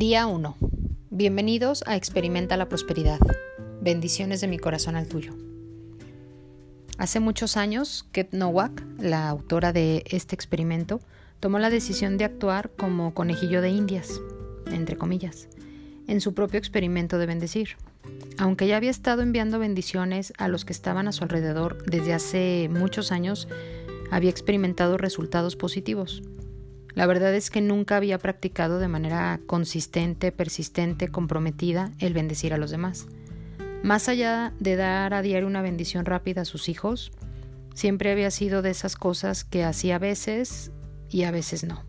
Día 1. Bienvenidos a Experimenta la Prosperidad. Bendiciones de mi corazón al tuyo. Hace muchos años, Ket Nowak, la autora de este experimento, tomó la decisión de actuar como conejillo de indias, entre comillas, en su propio experimento de bendecir. Aunque ya había estado enviando bendiciones a los que estaban a su alrededor desde hace muchos años, había experimentado resultados positivos. La verdad es que nunca había practicado de manera consistente, persistente, comprometida el bendecir a los demás. Más allá de dar a diario una bendición rápida a sus hijos, siempre había sido de esas cosas que hacía a veces y a veces no.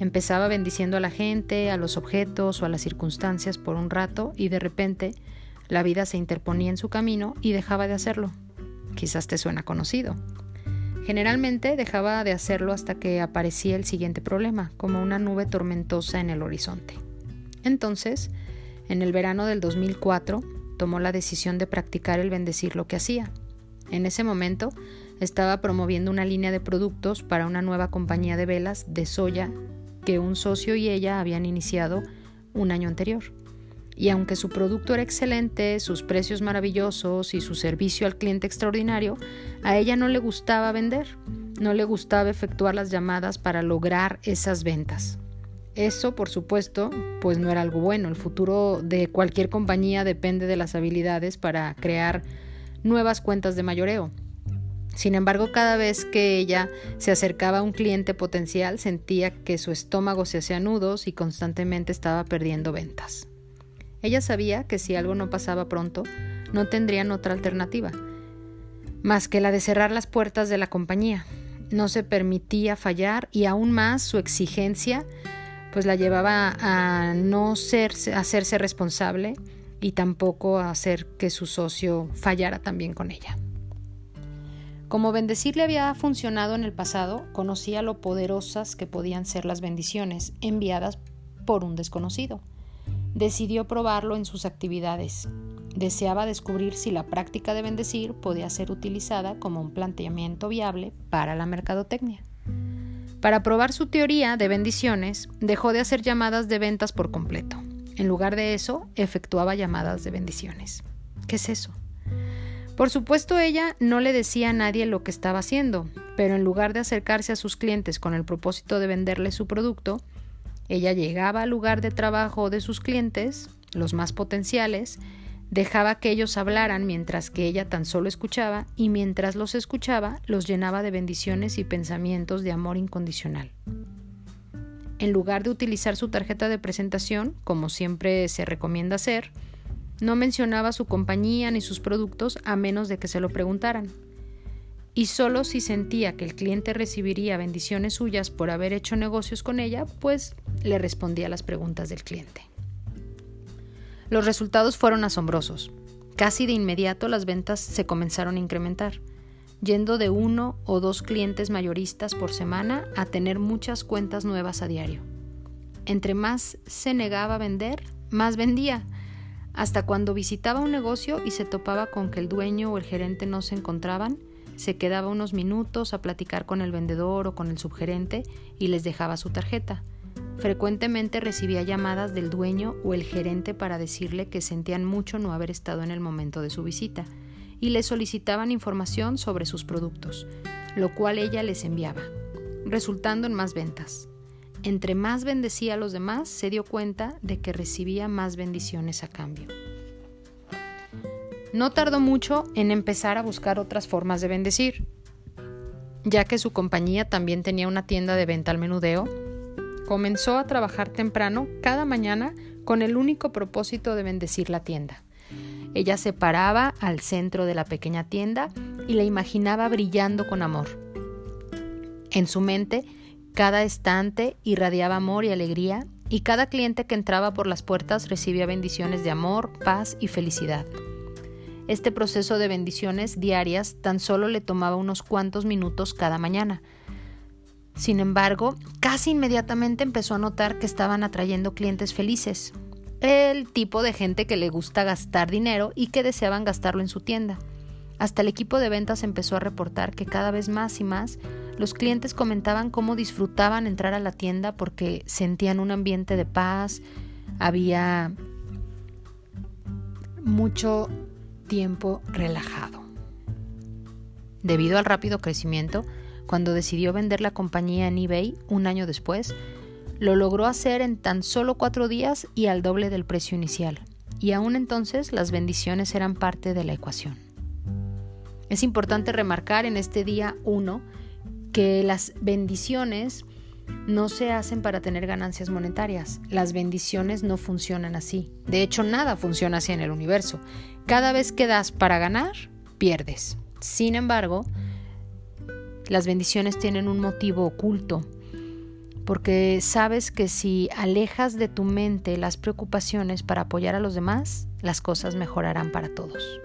Empezaba bendiciendo a la gente, a los objetos o a las circunstancias por un rato y de repente la vida se interponía en su camino y dejaba de hacerlo. Quizás te suena conocido. Generalmente dejaba de hacerlo hasta que aparecía el siguiente problema, como una nube tormentosa en el horizonte. Entonces, en el verano del 2004, tomó la decisión de practicar el bendecir lo que hacía. En ese momento, estaba promoviendo una línea de productos para una nueva compañía de velas de soya que un socio y ella habían iniciado un año anterior y aunque su producto era excelente, sus precios maravillosos y su servicio al cliente extraordinario, a ella no le gustaba vender, no le gustaba efectuar las llamadas para lograr esas ventas. Eso, por supuesto, pues no era algo bueno. El futuro de cualquier compañía depende de las habilidades para crear nuevas cuentas de mayoreo. Sin embargo, cada vez que ella se acercaba a un cliente potencial, sentía que su estómago se hacía nudos y constantemente estaba perdiendo ventas. Ella sabía que si algo no pasaba pronto, no tendrían otra alternativa, más que la de cerrar las puertas de la compañía. No se permitía fallar y aún más su exigencia pues la llevaba a no ser, hacerse responsable y tampoco a hacer que su socio fallara también con ella. Como bendecirle había funcionado en el pasado, conocía lo poderosas que podían ser las bendiciones enviadas por un desconocido decidió probarlo en sus actividades. Deseaba descubrir si la práctica de bendecir podía ser utilizada como un planteamiento viable para la mercadotecnia. Para probar su teoría de bendiciones, dejó de hacer llamadas de ventas por completo. En lugar de eso, efectuaba llamadas de bendiciones. ¿Qué es eso? Por supuesto, ella no le decía a nadie lo que estaba haciendo, pero en lugar de acercarse a sus clientes con el propósito de venderles su producto, ella llegaba al lugar de trabajo de sus clientes, los más potenciales, dejaba que ellos hablaran mientras que ella tan solo escuchaba y mientras los escuchaba los llenaba de bendiciones y pensamientos de amor incondicional. En lugar de utilizar su tarjeta de presentación, como siempre se recomienda hacer, no mencionaba su compañía ni sus productos a menos de que se lo preguntaran y solo si sentía que el cliente recibiría bendiciones suyas por haber hecho negocios con ella, pues le respondía las preguntas del cliente. Los resultados fueron asombrosos. Casi de inmediato las ventas se comenzaron a incrementar, yendo de uno o dos clientes mayoristas por semana a tener muchas cuentas nuevas a diario. Entre más se negaba a vender, más vendía, hasta cuando visitaba un negocio y se topaba con que el dueño o el gerente no se encontraban, se quedaba unos minutos a platicar con el vendedor o con el subgerente y les dejaba su tarjeta. Frecuentemente recibía llamadas del dueño o el gerente para decirle que sentían mucho no haber estado en el momento de su visita y le solicitaban información sobre sus productos, lo cual ella les enviaba, resultando en más ventas. Entre más bendecía a los demás, se dio cuenta de que recibía más bendiciones a cambio. No tardó mucho en empezar a buscar otras formas de bendecir, ya que su compañía también tenía una tienda de venta al menudeo. Comenzó a trabajar temprano cada mañana con el único propósito de bendecir la tienda. Ella se paraba al centro de la pequeña tienda y la imaginaba brillando con amor. En su mente, cada estante irradiaba amor y alegría y cada cliente que entraba por las puertas recibía bendiciones de amor, paz y felicidad. Este proceso de bendiciones diarias tan solo le tomaba unos cuantos minutos cada mañana. Sin embargo, casi inmediatamente empezó a notar que estaban atrayendo clientes felices, el tipo de gente que le gusta gastar dinero y que deseaban gastarlo en su tienda. Hasta el equipo de ventas empezó a reportar que cada vez más y más los clientes comentaban cómo disfrutaban entrar a la tienda porque sentían un ambiente de paz, había mucho tiempo relajado. Debido al rápido crecimiento, cuando decidió vender la compañía en eBay un año después, lo logró hacer en tan solo cuatro días y al doble del precio inicial. Y aún entonces las bendiciones eran parte de la ecuación. Es importante remarcar en este día 1 que las bendiciones no se hacen para tener ganancias monetarias. Las bendiciones no funcionan así. De hecho, nada funciona así en el universo. Cada vez que das para ganar, pierdes. Sin embargo, las bendiciones tienen un motivo oculto, porque sabes que si alejas de tu mente las preocupaciones para apoyar a los demás, las cosas mejorarán para todos.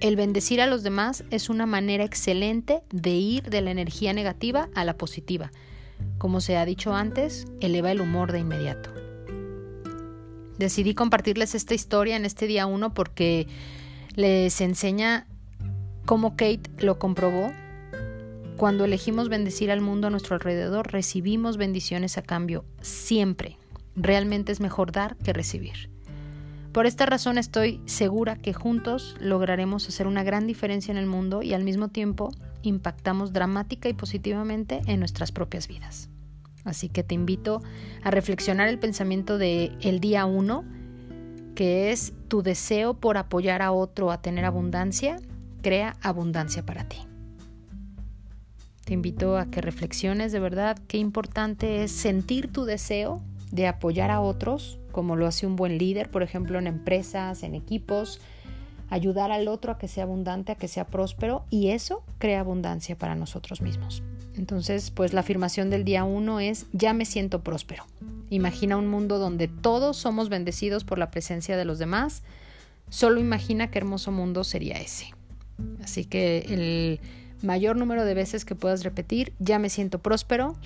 El bendecir a los demás es una manera excelente de ir de la energía negativa a la positiva. Como se ha dicho antes, eleva el humor de inmediato. Decidí compartirles esta historia en este día 1 porque les enseña como Kate lo comprobó, cuando elegimos bendecir al mundo a nuestro alrededor, recibimos bendiciones a cambio, siempre. Realmente es mejor dar que recibir. Por esta razón estoy segura que juntos lograremos hacer una gran diferencia en el mundo y al mismo tiempo impactamos dramática y positivamente en nuestras propias vidas. Así que te invito a reflexionar el pensamiento de el día 1, que es tu deseo por apoyar a otro a tener abundancia crea abundancia para ti. Te invito a que reflexiones de verdad qué importante es sentir tu deseo de apoyar a otros, como lo hace un buen líder, por ejemplo, en empresas, en equipos, ayudar al otro a que sea abundante, a que sea próspero, y eso crea abundancia para nosotros mismos. Entonces, pues la afirmación del día uno es, ya me siento próspero. Imagina un mundo donde todos somos bendecidos por la presencia de los demás. Solo imagina qué hermoso mundo sería ese. Así que el mayor número de veces que puedas repetir, ya me siento próspero.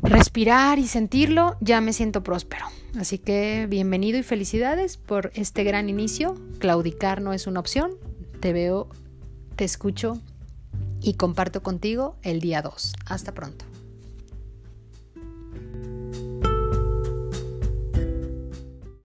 Respirar y sentirlo, ya me siento próspero. Así que bienvenido y felicidades por este gran inicio. Claudicar no es una opción. Te veo, te escucho y comparto contigo el día 2. Hasta pronto.